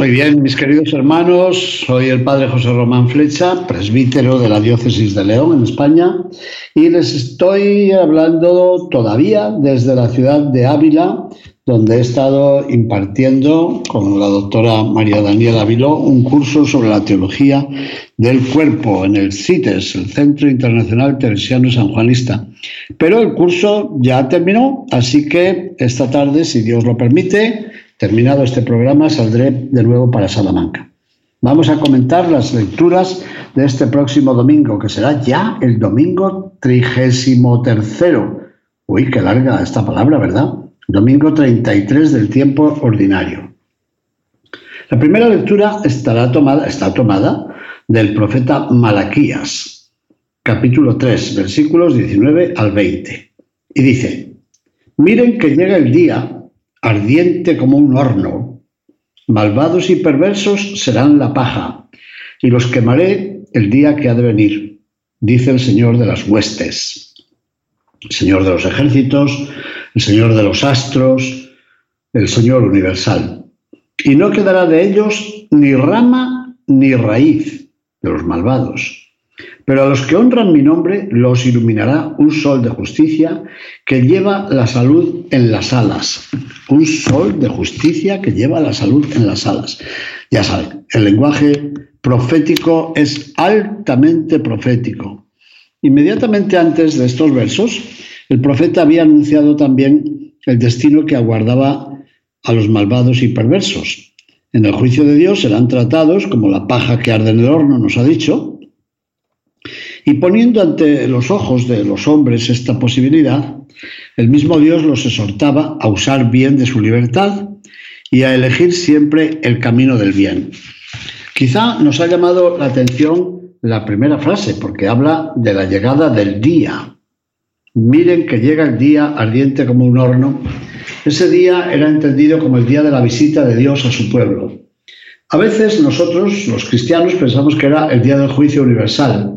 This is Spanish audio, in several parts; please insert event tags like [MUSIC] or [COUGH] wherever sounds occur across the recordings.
Muy bien, mis queridos hermanos, soy el padre José Román Flecha, presbítero de la diócesis de León en España, y les estoy hablando todavía desde la ciudad de Ávila, donde he estado impartiendo con la doctora María Daniela Aviló un curso sobre la teología del cuerpo en el CITES, el Centro Internacional Teresiano Sanjuanista. Pero el curso ya terminó, así que esta tarde, si Dios lo permite, Terminado este programa, saldré de nuevo para Salamanca. Vamos a comentar las lecturas de este próximo domingo, que será ya el domingo trigésimo tercero. Uy, qué larga esta palabra, ¿verdad? Domingo 33 del tiempo ordinario. La primera lectura estará tomada, está tomada del profeta Malaquías, capítulo 3, versículos 19 al 20. Y dice, miren que llega el día ardiente como un horno. Malvados y perversos serán la paja, y los quemaré el día que ha de venir, dice el Señor de las huestes, el Señor de los ejércitos, el Señor de los astros, el Señor universal. Y no quedará de ellos ni rama ni raíz de los malvados pero a los que honran mi nombre los iluminará un sol de justicia que lleva la salud en las alas. Un sol de justicia que lleva la salud en las alas. Ya saben, el lenguaje profético es altamente profético. Inmediatamente antes de estos versos, el profeta había anunciado también el destino que aguardaba a los malvados y perversos. En el juicio de Dios serán tratados como la paja que arde en el horno, nos ha dicho, y poniendo ante los ojos de los hombres esta posibilidad, el mismo Dios los exhortaba a usar bien de su libertad y a elegir siempre el camino del bien. Quizá nos ha llamado la atención la primera frase, porque habla de la llegada del día. Miren que llega el día ardiente como un horno. Ese día era entendido como el día de la visita de Dios a su pueblo. A veces nosotros, los cristianos, pensamos que era el día del juicio universal,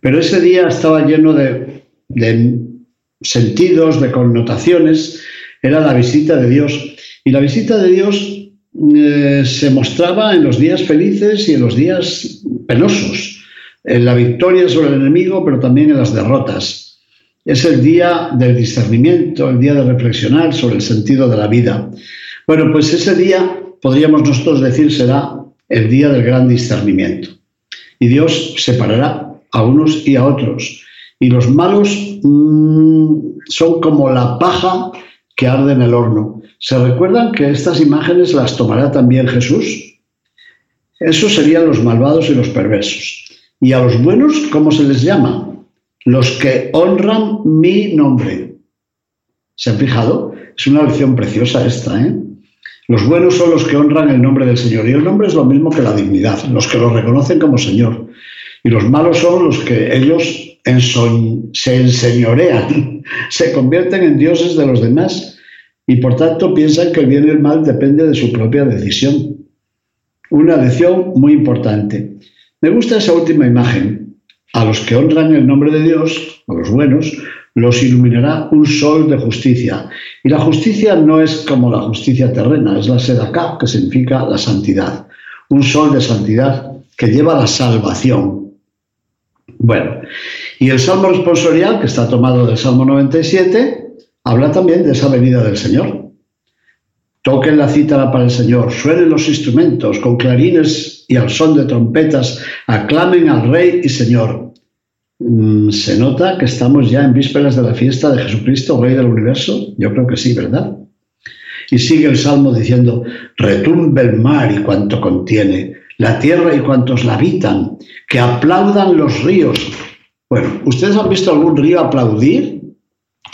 pero ese día estaba lleno de, sentidos, de connotaciones, era la visita de Dios. Y la visita de Dios eh, se mostraba en los días felices y en los días penosos, en la victoria sobre el enemigo, pero también en las derrotas. Es el día del discernimiento, el día de reflexionar sobre el sentido de la vida. Bueno, pues ese día, podríamos nosotros decir, será el día del gran discernimiento. Y Dios separará a unos y a otros. Y los malos mm, son como la paja que arde en el horno. ¿Se recuerdan que estas imágenes las tomará también Jesús? Esos serían los malvados y los perversos. ¿Y a los buenos cómo se les llama? Los que honran mi nombre. ¿Se han fijado? Es una lección preciosa esta, ¿eh? Los buenos son los que honran el nombre del Señor. Y el nombre es lo mismo que la dignidad, los que lo reconocen como Señor. Y los malos son los que ellos se enseñorean, [LAUGHS] se convierten en dioses de los demás y por tanto piensan que el bien y el mal depende de su propia decisión. Una lección muy importante. Me gusta esa última imagen. A los que honran el nombre de Dios, a los buenos, los iluminará un sol de justicia. Y la justicia no es como la justicia terrena, es la sedacá, que significa la santidad. Un sol de santidad que lleva la salvación, bueno, y el Salmo responsorial, que está tomado del Salmo 97, habla también de esa venida del Señor. Toquen la cítara para el Señor, suenen los instrumentos con clarines y al son de trompetas, aclamen al Rey y Señor. Mm, ¿Se nota que estamos ya en vísperas de la fiesta de Jesucristo, Rey del Universo? Yo creo que sí, ¿verdad? Y sigue el Salmo diciendo, retumbe el mar y cuanto contiene, la tierra y cuantos la habitan, que aplaudan los ríos. Bueno, ¿ustedes han visto algún río aplaudir?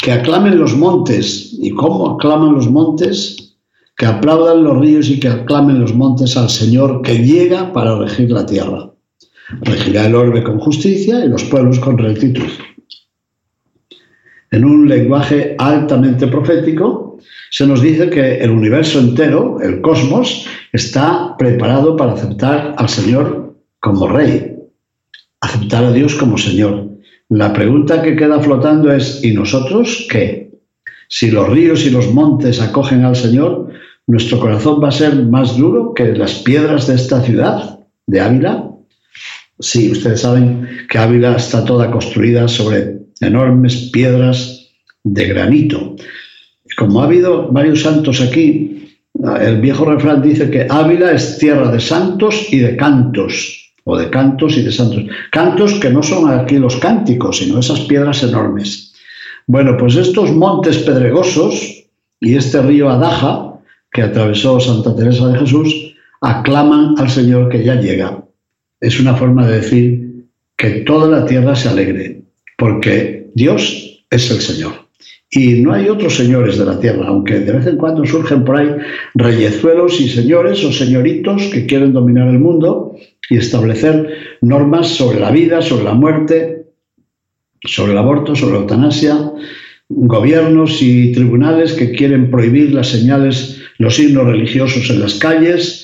que aclamen los montes. ¿Y cómo aclaman los montes? Que aplaudan los ríos y que aclamen los montes al Señor que llega para regir la tierra. Regirá el orbe con justicia y los pueblos con rectitud. En un lenguaje altamente profético, se nos dice que el universo entero, el cosmos, está preparado para aceptar al Señor como Rey, aceptar a Dios como Señor. La pregunta que queda flotando es, ¿y nosotros qué? Si los ríos y los montes acogen al Señor, ¿nuestro corazón va a ser más duro que las piedras de esta ciudad, de Ávila? Sí, ustedes saben que Ávila está toda construida sobre enormes piedras de granito. Como ha habido varios santos aquí, el viejo refrán dice que Ávila es tierra de santos y de cantos o de cantos y de santos. Cantos que no son aquí los cánticos, sino esas piedras enormes. Bueno, pues estos montes pedregosos y este río Adaja, que atravesó Santa Teresa de Jesús, aclaman al Señor que ya llega. Es una forma de decir que toda la tierra se alegre, porque Dios es el Señor. Y no hay otros señores de la tierra, aunque de vez en cuando surgen por ahí reyezuelos y señores o señoritos que quieren dominar el mundo y establecer normas sobre la vida, sobre la muerte, sobre el aborto, sobre la eutanasia, gobiernos y tribunales que quieren prohibir las señales, los signos religiosos en las calles,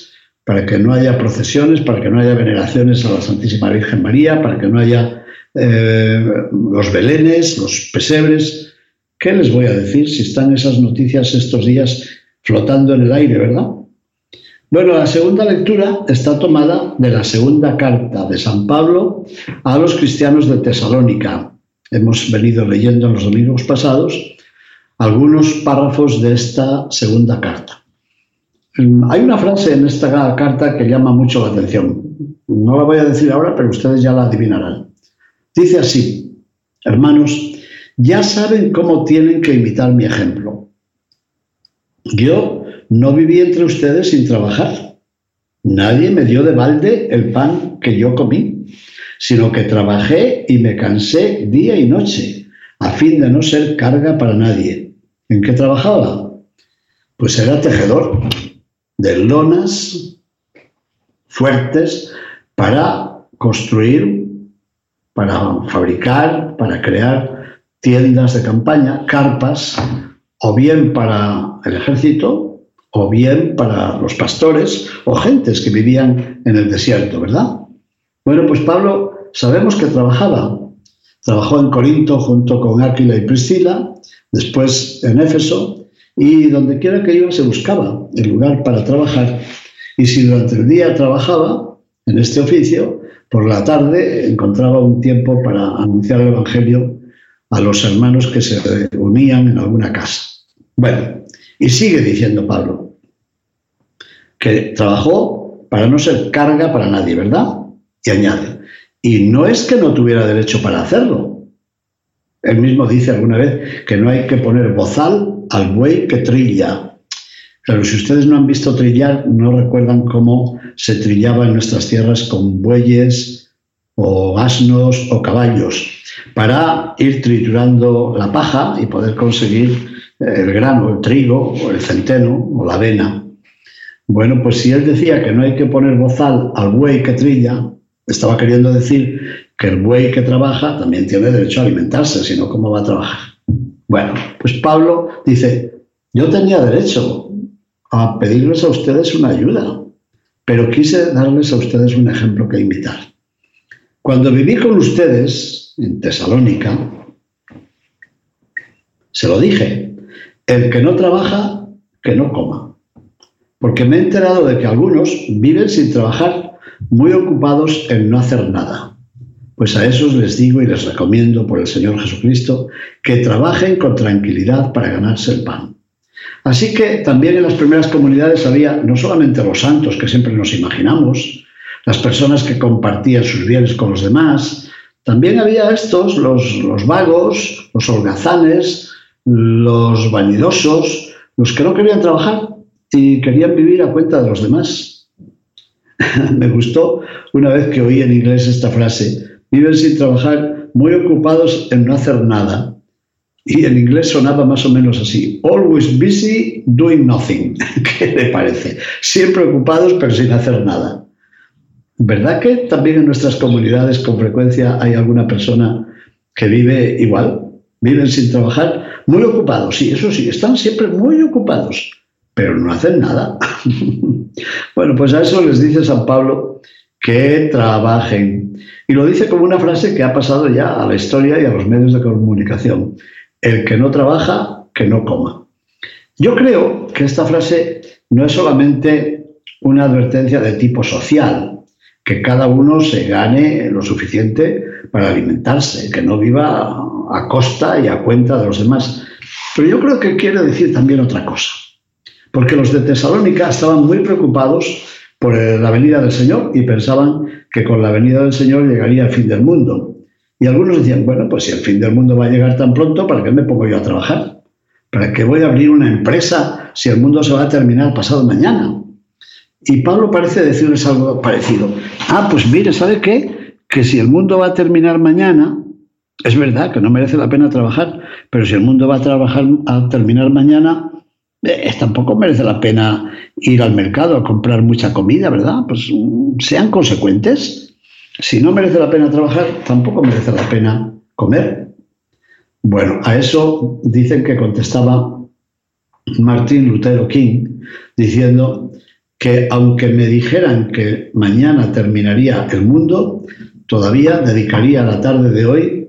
para que no haya procesiones, para que no haya veneraciones a la Santísima Virgen María, para que no haya eh, los belenes, los pesebres. ¿Qué les voy a decir si están esas noticias estos días flotando en el aire, verdad? Bueno, la segunda lectura está tomada de la segunda carta de San Pablo a los cristianos de Tesalónica. Hemos venido leyendo en los domingos pasados algunos párrafos de esta segunda carta. Hay una frase en esta carta que llama mucho la atención. No la voy a decir ahora, pero ustedes ya la adivinarán. Dice así, hermanos, ya saben cómo tienen que imitar mi ejemplo. Yo no viví entre ustedes sin trabajar. Nadie me dio de balde el pan que yo comí, sino que trabajé y me cansé día y noche, a fin de no ser carga para nadie. ¿En qué trabajaba? Pues era tejedor de lonas fuertes para construir, para fabricar, para crear tiendas de campaña, carpas, o bien para el ejército, o bien para los pastores o gentes que vivían en el desierto, ¿verdad? Bueno, pues Pablo sabemos que trabajaba. Trabajó en Corinto junto con Áquila y Priscila, después en Éfeso, y donde quiera que iba se buscaba el lugar para trabajar. Y si durante el día trabajaba en este oficio, por la tarde encontraba un tiempo para anunciar el Evangelio a los hermanos que se reunían en alguna casa. Bueno, y sigue diciendo Pablo, que trabajó para no ser carga para nadie, ¿verdad? Y añade, y no es que no tuviera derecho para hacerlo. Él mismo dice alguna vez que no hay que poner bozal al buey que trilla. Claro, si ustedes no han visto trillar, no recuerdan cómo se trillaba en nuestras tierras con bueyes o asnos o caballos para ir triturando la paja y poder conseguir eh, el grano, el trigo, o el centeno, o la avena. Bueno, pues si él decía que no hay que poner bozal al buey que trilla, estaba queriendo decir que el buey que trabaja también tiene derecho a alimentarse, si no, ¿cómo va a trabajar? Bueno, pues Pablo dice, yo tenía derecho a pedirles a ustedes una ayuda, pero quise darles a ustedes un ejemplo que invitar. Cuando viví con ustedes, en Tesalónica, se lo dije, el que no trabaja, que no coma. Porque me he enterado de que algunos viven sin trabajar, muy ocupados en no hacer nada. Pues a esos les digo y les recomiendo por el Señor Jesucristo que trabajen con tranquilidad para ganarse el pan. Así que también en las primeras comunidades había no solamente los santos que siempre nos imaginamos, las personas que compartían sus bienes con los demás, también había estos, los, vagos, los holgazanes, los vanidosos, los que no querían trabajar y querían vivir a cuenta de los demás. [LAUGHS] Me gustó una vez que oí en inglés esta frase, viven sin trabajar, muy ocupados en no hacer nada. Y en inglés sonaba más o menos así, always busy doing nothing. [LAUGHS] ¿Qué le parece? Siempre ocupados pero sin hacer nada. ¿Verdad que también en nuestras comunidades con frecuencia hay alguna persona que vive igual? Viven sin trabajar, muy ocupados, sí, eso sí, están siempre muy ocupados, pero no hacen nada. [LAUGHS] bueno, pues a eso les dice San Pablo que trabajen. Y lo dice como una frase que ha pasado ya a la historia y a los medios de comunicación. El que no trabaja, que no coma. Yo creo que esta frase no es solamente una advertencia de tipo social, que cada uno se gane lo suficiente para alimentarse, que no viva a costa y a cuenta de los demás. Pero yo creo que quiere decir también otra cosa, porque los de Tesalónica estaban muy preocupados por la venida del Señor y pensaban que con la venida del Señor llegaría el fin del mundo. Y algunos decían, bueno, pues si el fin del mundo va a llegar tan pronto, ¿para qué me pongo yo a trabajar? ¿Para qué voy a abrir una empresa si el mundo se va a terminar pasado mañana? Y Pablo parece decirles algo parecido. Ah, pues mire, ¿sabe qué? Que si el mundo va a terminar mañana, es verdad que no merece la pena trabajar, pero si el mundo va a trabajar a terminar mañana, eh, tampoco merece la pena ir al mercado a comprar mucha comida, ¿verdad? Pues mm, sean consecuentes. Si no merece la pena trabajar, tampoco merece la pena comer. Bueno, a eso dicen que contestaba Martín Lutero King diciendo que aunque me dijeran que mañana terminaría el mundo, todavía dedicaría la tarde de hoy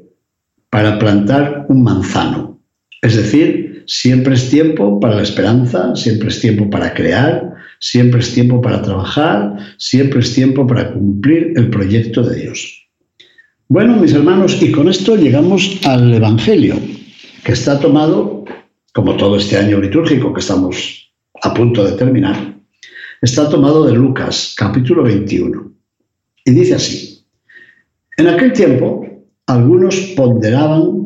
para plantar un manzano. Es decir, siempre es tiempo para la esperanza, siempre es tiempo para crear, siempre es tiempo para trabajar, siempre es tiempo para cumplir el proyecto de Dios. Bueno, mis hermanos, y con esto llegamos al Evangelio, que está tomado, como todo este año litúrgico que estamos a punto de terminar, está tomado de Lucas, capítulo 21. Y dice así, en aquel tiempo algunos ponderaban,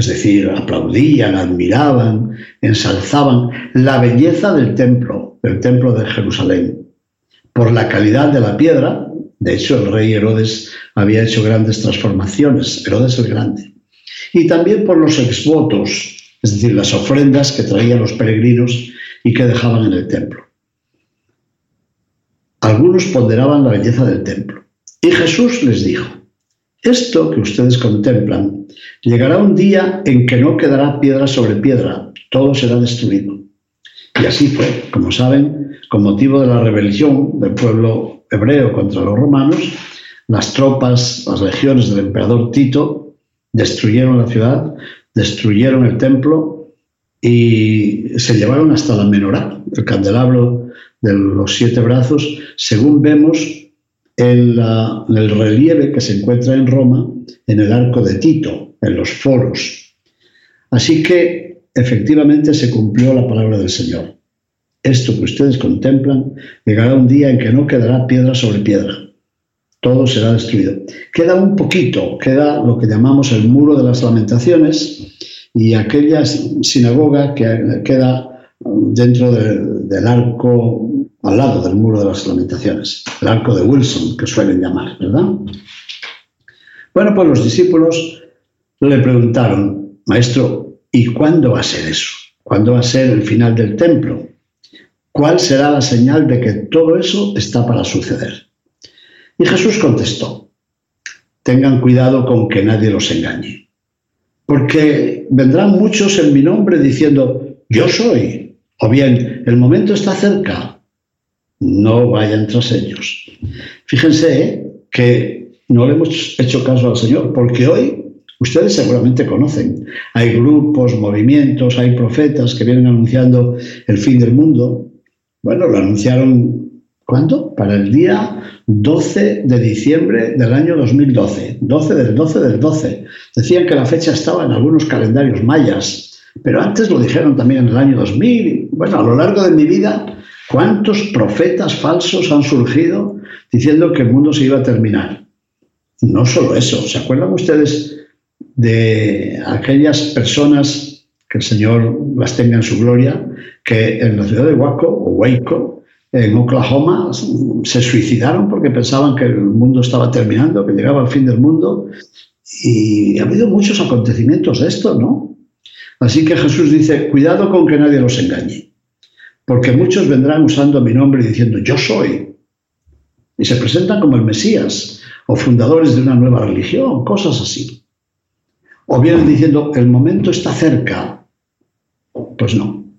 es decir, aplaudían, admiraban, ensalzaban la belleza del templo, del templo de Jerusalén, por la calidad de la piedra. De hecho, el rey Herodes había hecho grandes transformaciones, Herodes el Grande. Y también por los exvotos, es decir, las ofrendas que traían los peregrinos y que dejaban en el templo. Algunos ponderaban la belleza del templo. Y Jesús les dijo, esto que ustedes contemplan, llegará un día en que no quedará piedra sobre piedra, todo será destruido. Y así fue, como saben, con motivo de la rebelión del pueblo hebreo contra los romanos, las tropas, las legiones del emperador Tito destruyeron la ciudad, destruyeron el templo y se llevaron hasta la menorá, el candelabro de los siete brazos, según vemos en, el relieve que se encuentra en Roma, en el arco de Tito, en los foros. Así que efectivamente se cumplió la palabra del Señor. Esto que ustedes contemplan llegará un día en que no quedará piedra sobre piedra. Todo será destruido. Queda un poquito, queda lo que llamamos el muro de las lamentaciones y aquella sinagoga que queda dentro del arco al lado del muro de las lamentaciones, el arco de Wilson, que suelen llamar, ¿verdad? Bueno, pues los discípulos le preguntaron, maestro, ¿y cuándo va a ser eso? ¿Cuándo va a ser el final del templo? ¿Cuál será la señal de que todo eso está para suceder? Y Jesús contestó, tengan cuidado con que nadie los engañe, porque vendrán muchos en mi nombre diciendo, yo soy, o bien, el momento está cerca, no vayan tras ellos. Fíjense ¿eh? que no le hemos hecho caso al Señor, porque hoy ustedes seguramente conocen. Hay grupos, movimientos, hay profetas que vienen anunciando el fin del mundo. Bueno, lo anunciaron, ¿cuándo? Para el día 12 de diciembre del año 2012. 12 del 12 del 12. Decían que la fecha estaba en algunos calendarios mayas, pero antes lo dijeron también en el año 2000. Bueno, a lo largo de mi vida ¿Cuántos profetas falsos han surgido diciendo que el mundo se iba a terminar? No solo eso, ¿se acuerdan ustedes de aquellas personas que el Señor las tenga en su gloria, que en la ciudad de Waco o Waco, en Oklahoma, se suicidaron porque pensaban que el mundo estaba terminando, que llegaba el fin del mundo? Y ha habido muchos acontecimientos de esto, ¿no? Así que Jesús dice, cuidado con que nadie los engañe, porque muchos vendrán usando mi nombre diciendo, yo soy. Y se presentan como el Mesías o fundadores de una nueva religión, cosas así. O vienen diciendo, el momento está cerca. Pues no,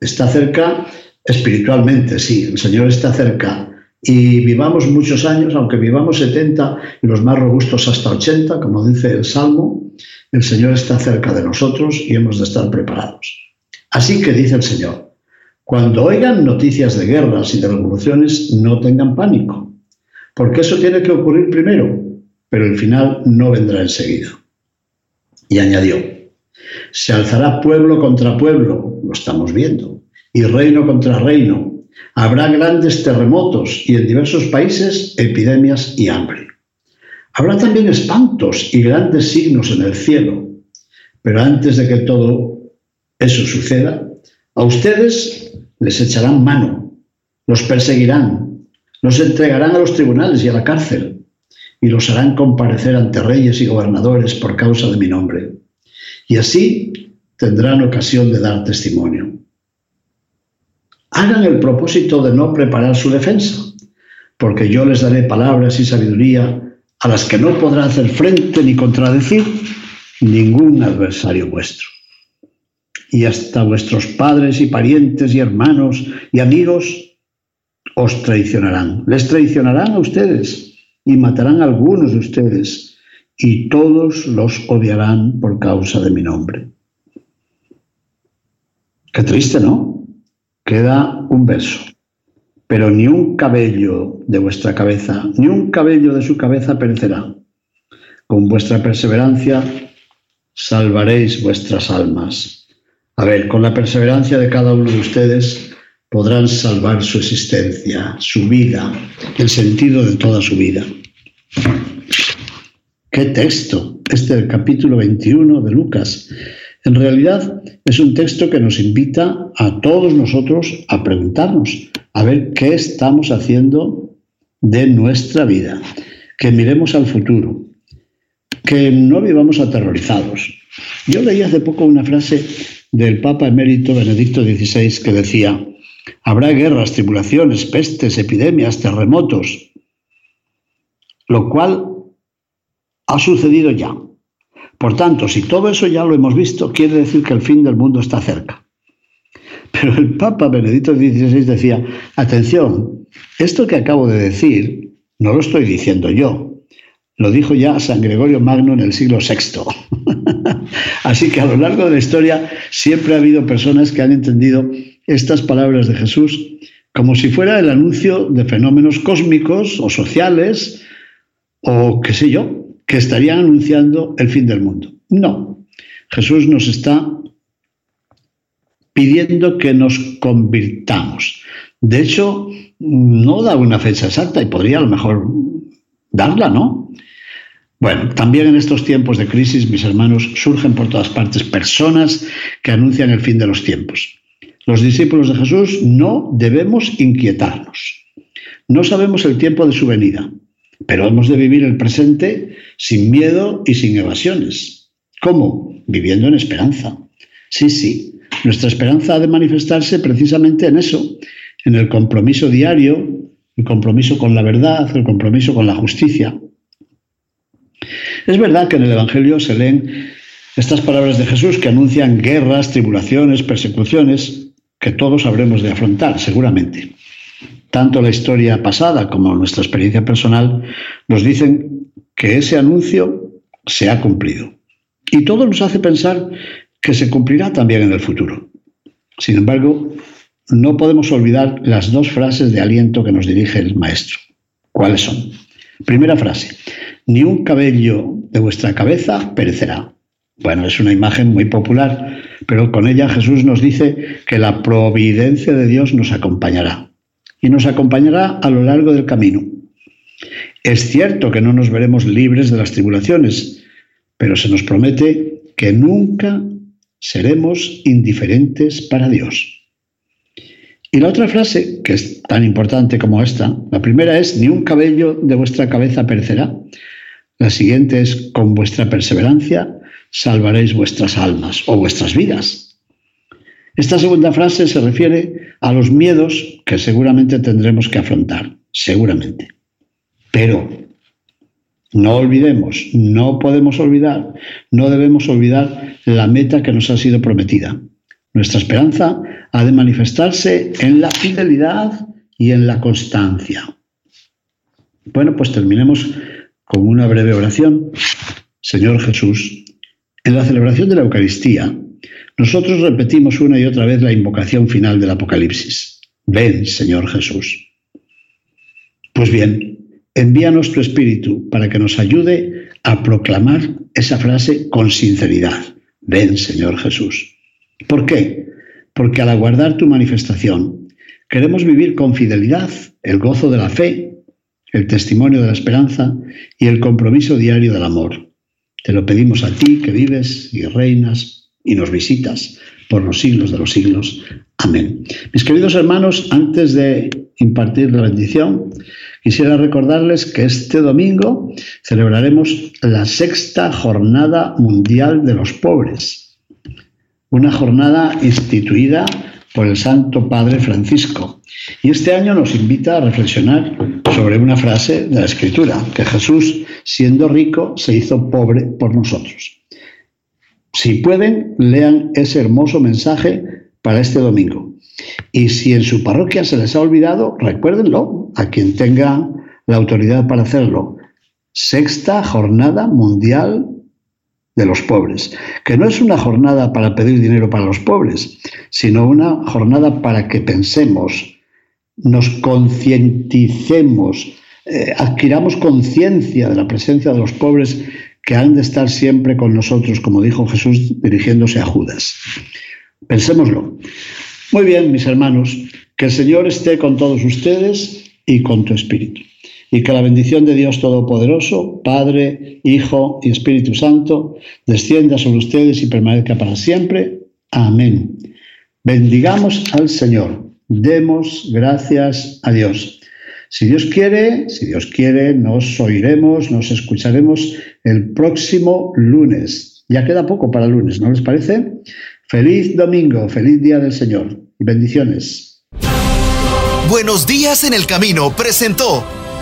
está cerca espiritualmente, sí, el Señor está cerca. Y vivamos muchos años, aunque vivamos 70 y los más robustos hasta 80, como dice el Salmo, el Señor está cerca de nosotros y hemos de estar preparados. Así que dice el Señor, cuando oigan noticias de guerras y de revoluciones, no tengan pánico, porque eso tiene que ocurrir primero, pero el final no vendrá enseguida. Y añadió, se alzará pueblo contra pueblo, lo estamos viendo, y reino contra reino. Habrá grandes terremotos y en diversos países epidemias y hambre. Habrá también espantos y grandes signos en el cielo. Pero antes de que todo eso suceda, a ustedes les echarán mano, los perseguirán, los entregarán a los tribunales y a la cárcel y los harán comparecer ante reyes y gobernadores por causa de mi nombre. Y así tendrán ocasión de dar testimonio hagan el propósito de no preparar su defensa, porque yo les daré palabras y sabiduría a las que no podrá hacer frente ni contradecir ningún adversario vuestro. Y hasta vuestros padres y parientes y hermanos y amigos os traicionarán. Les traicionarán a ustedes y matarán a algunos de ustedes y todos los odiarán por causa de mi nombre. Qué triste, ¿no? queda un verso. Pero ni un cabello de vuestra cabeza, ni un cabello de su cabeza perecerá. Con vuestra perseverancia salvaréis vuestras almas. A ver, con la perseverancia de cada uno de ustedes podrán salvar su existencia, su vida, el sentido de toda su vida. ¿Qué texto? Este del capítulo 21 de Lucas. En realidad es un texto que nos invita a todos nosotros a preguntarnos, a ver qué estamos haciendo de nuestra vida, que miremos al futuro, que no vivamos aterrorizados. Yo leí hace poco una frase del Papa emérito Benedicto XVI que decía, habrá guerras, tribulaciones, pestes, epidemias, terremotos, lo cual ha sucedido ya. Por tanto, si todo eso ya lo hemos visto, quiere decir que el fin del mundo está cerca. Pero el Papa Benedicto XVI decía, atención, esto que acabo de decir no lo estoy diciendo yo, lo dijo ya San Gregorio Magno en el siglo VI. [LAUGHS] [LAUGHS] Así que a lo largo de la historia siempre ha habido personas que han entendido estas palabras de Jesús como si fuera el anuncio de fenómenos cósmicos o sociales o qué sé yo, que estarían anunciando el fin del mundo. No, Jesús nos está pidiendo que nos convirtamos. De hecho, no da una fecha exacta y podría a lo mejor darla, ¿no? Bueno, también en estos tiempos de crisis, mis hermanos, surgen por todas partes personas que anuncian el fin de los tiempos. Los discípulos de Jesús no debemos inquietarnos. No sabemos el tiempo de su venida. Pero hemos de vivir el presente sin miedo y sin evasiones. ¿Cómo? Viviendo en esperanza. Sí, sí. Nuestra esperanza ha de manifestarse precisamente en eso, en el compromiso diario, el compromiso con la verdad, el compromiso con la justicia. Es verdad que en el Evangelio se leen estas palabras de Jesús que anuncian guerras, tribulaciones, persecuciones, que todos habremos de afrontar, seguramente tanto la historia pasada como nuestra experiencia personal nos dicen que ese anuncio se ha cumplido. Y todo nos hace pensar que se cumplirá también en el futuro. Sin embargo, no podemos olvidar las dos frases de aliento que nos dirige el Maestro. ¿Cuáles son? Primera frase, ni un cabello de vuestra cabeza perecerá. Bueno, es una imagen muy popular, pero con ella Jesús nos dice que la providencia de Dios nos acompañará y nos acompañará a lo largo del camino. Es cierto que no nos veremos libres de las tribulaciones, pero se nos promete que nunca seremos indiferentes para Dios. Y la otra frase, que es tan importante como esta, la primera es, ni un cabello de vuestra cabeza perecerá. La siguiente es, con vuestra perseverancia salvaréis vuestras almas o vuestras vidas. Esta segunda frase se refiere a los miedos que seguramente tendremos que afrontar, seguramente. Pero no olvidemos, no podemos olvidar, no debemos olvidar la meta que nos ha sido prometida. Nuestra esperanza ha de manifestarse en la fidelidad y en la constancia. Bueno, pues terminemos con una breve oración. Señor Jesús, en la celebración de la Eucaristía, nosotros repetimos una y otra vez la invocación final del Apocalipsis. Ven, Señor Jesús. Pues bien, envíanos tu Espíritu para que nos ayude a proclamar esa frase con sinceridad. Ven, Señor Jesús. ¿Por qué? Porque al aguardar tu manifestación, queremos vivir con fidelidad el gozo de la fe, el testimonio de la esperanza y el compromiso diario del amor. Te lo pedimos a ti que vives y reinas y nos visitas por los siglos de los siglos. Amén. Mis queridos hermanos, antes de impartir la bendición, quisiera recordarles que este domingo celebraremos la sexta jornada mundial de los pobres, una jornada instituida por el Santo Padre Francisco. Y este año nos invita a reflexionar sobre una frase de la Escritura, que Jesús, siendo rico, se hizo pobre por nosotros. Si pueden, lean ese hermoso mensaje para este domingo. Y si en su parroquia se les ha olvidado, recuérdenlo a quien tenga la autoridad para hacerlo. Sexta Jornada Mundial de los pobres, que no es una jornada para pedir dinero para los pobres, sino una jornada para que pensemos, nos concienticemos, eh, adquiramos conciencia de la presencia de los pobres que han de estar siempre con nosotros, como dijo Jesús dirigiéndose a Judas. Pensémoslo. Muy bien, mis hermanos, que el Señor esté con todos ustedes y con tu espíritu y que la bendición de Dios Todopoderoso, Padre, Hijo y Espíritu Santo, descienda sobre ustedes y permanezca para siempre. Amén. Bendigamos al Señor. Demos gracias a Dios. Si Dios quiere, si Dios quiere, nos oiremos, nos escucharemos el próximo lunes. Ya queda poco para lunes, ¿no les parece? Feliz domingo, feliz día del Señor y bendiciones. Buenos días en el camino presentó